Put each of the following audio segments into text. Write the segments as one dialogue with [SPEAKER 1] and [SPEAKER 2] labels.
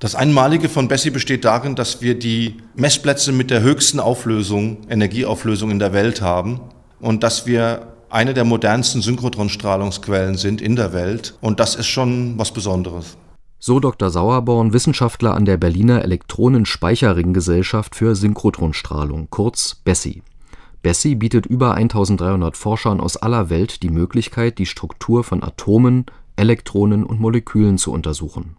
[SPEAKER 1] Das Einmalige von Bessie besteht darin, dass wir die Messplätze mit der höchsten Auflösung, Energieauflösung in der Welt haben und dass wir eine der modernsten Synchrotronstrahlungsquellen sind in der Welt. Und das ist schon was Besonderes.
[SPEAKER 2] So Dr. Sauerborn, Wissenschaftler an der Berliner Elektronenspeicherringgesellschaft für Synchrotronstrahlung, kurz BESSY. BESSY bietet über 1300 Forschern aus aller Welt die Möglichkeit, die Struktur von Atomen, Elektronen und Molekülen zu untersuchen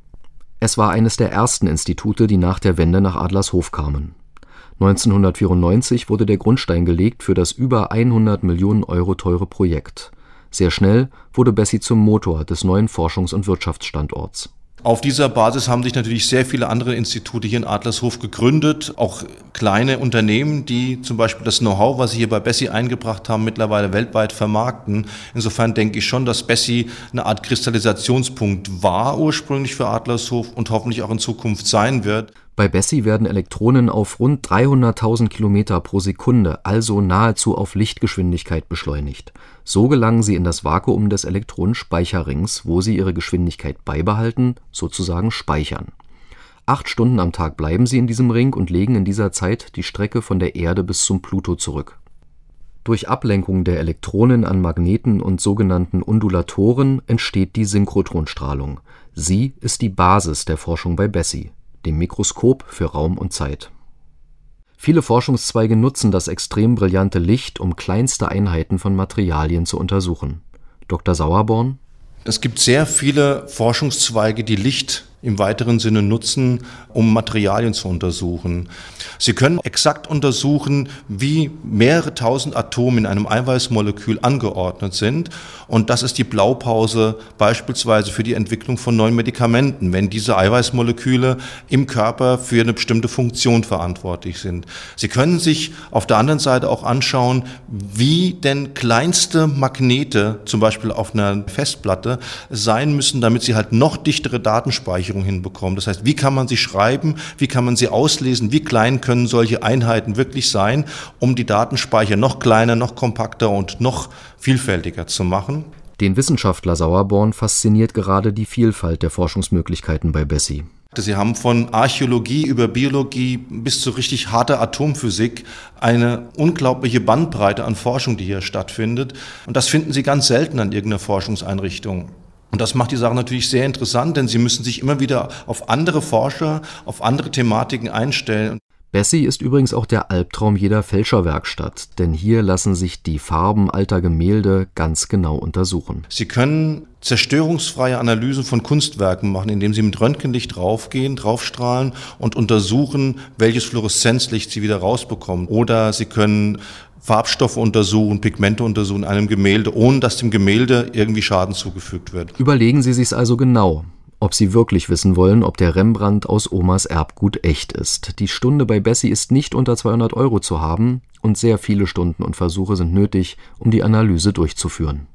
[SPEAKER 2] es war eines der ersten Institute, die nach der Wende nach Adlershof kamen. 1994 wurde der Grundstein gelegt für das über 100 Millionen Euro teure Projekt. Sehr schnell wurde Bessie zum Motor des neuen Forschungs und Wirtschaftsstandorts
[SPEAKER 1] auf dieser Basis haben sich natürlich sehr viele andere Institute hier in Adlershof gegründet, auch kleine Unternehmen, die zum Beispiel das Know-how, was sie hier bei Bessie eingebracht haben, mittlerweile weltweit vermarkten. Insofern denke ich schon, dass Bessie eine Art Kristallisationspunkt war ursprünglich für Adlershof und hoffentlich auch in Zukunft sein wird.
[SPEAKER 2] Bei Bessie werden Elektronen auf rund 300.000 Kilometer pro Sekunde, also nahezu auf Lichtgeschwindigkeit beschleunigt. So gelangen sie in das Vakuum des Elektronenspeicherrings, wo sie ihre Geschwindigkeit beibehalten, sozusagen speichern. Acht Stunden am Tag bleiben sie in diesem Ring und legen in dieser Zeit die Strecke von der Erde bis zum Pluto zurück. Durch Ablenkung der Elektronen an Magneten und sogenannten Undulatoren entsteht die Synchrotronstrahlung. Sie ist die Basis der Forschung bei Bessie dem Mikroskop für Raum und Zeit. Viele Forschungszweige nutzen das extrem brillante Licht, um kleinste Einheiten von Materialien zu untersuchen. Dr. Sauerborn
[SPEAKER 1] Es gibt sehr viele Forschungszweige, die Licht im weiteren Sinne nutzen, um Materialien zu untersuchen. Sie können exakt untersuchen, wie mehrere tausend Atome in einem Eiweißmolekül angeordnet sind. Und das ist die Blaupause beispielsweise für die Entwicklung von neuen Medikamenten, wenn diese Eiweißmoleküle im Körper für eine bestimmte Funktion verantwortlich sind. Sie können sich auf der anderen Seite auch anschauen, wie denn kleinste Magnete, zum Beispiel auf einer Festplatte, sein müssen, damit sie halt noch dichtere Datenspeicher Datenspeicherung hinbekommen. Das heißt, wie kann man sie schreiben, wie kann man sie auslesen, wie klein können solche Einheiten wirklich sein, um die Datenspeicher noch kleiner, noch kompakter und noch vielfältiger zu machen.
[SPEAKER 2] Den Wissenschaftler Sauerborn fasziniert gerade die Vielfalt der Forschungsmöglichkeiten bei Bessie.
[SPEAKER 1] Sie haben von Archäologie über Biologie bis zu richtig harter Atomphysik eine unglaubliche Bandbreite an Forschung, die hier stattfindet. Und das finden Sie ganz selten an irgendeiner Forschungseinrichtung. Und das macht die Sache natürlich sehr interessant, denn sie müssen sich immer wieder auf andere Forscher, auf andere Thematiken einstellen.
[SPEAKER 2] Bessie ist übrigens auch der Albtraum jeder Fälscherwerkstatt, denn hier lassen sich die Farben alter Gemälde ganz genau untersuchen.
[SPEAKER 1] Sie können zerstörungsfreie Analysen von Kunstwerken machen, indem Sie mit Röntgenlicht draufgehen, draufstrahlen und untersuchen, welches Fluoreszenzlicht Sie wieder rausbekommen. Oder Sie können Farbstoffe untersuchen, Pigmente untersuchen in einem Gemälde, ohne dass dem Gemälde irgendwie Schaden zugefügt wird.
[SPEAKER 2] Überlegen Sie sich's also genau, ob Sie wirklich wissen wollen, ob der Rembrandt aus Omas Erbgut echt ist. Die Stunde bei Bessie ist nicht unter 200 Euro zu haben und sehr viele Stunden und Versuche sind nötig, um die Analyse durchzuführen.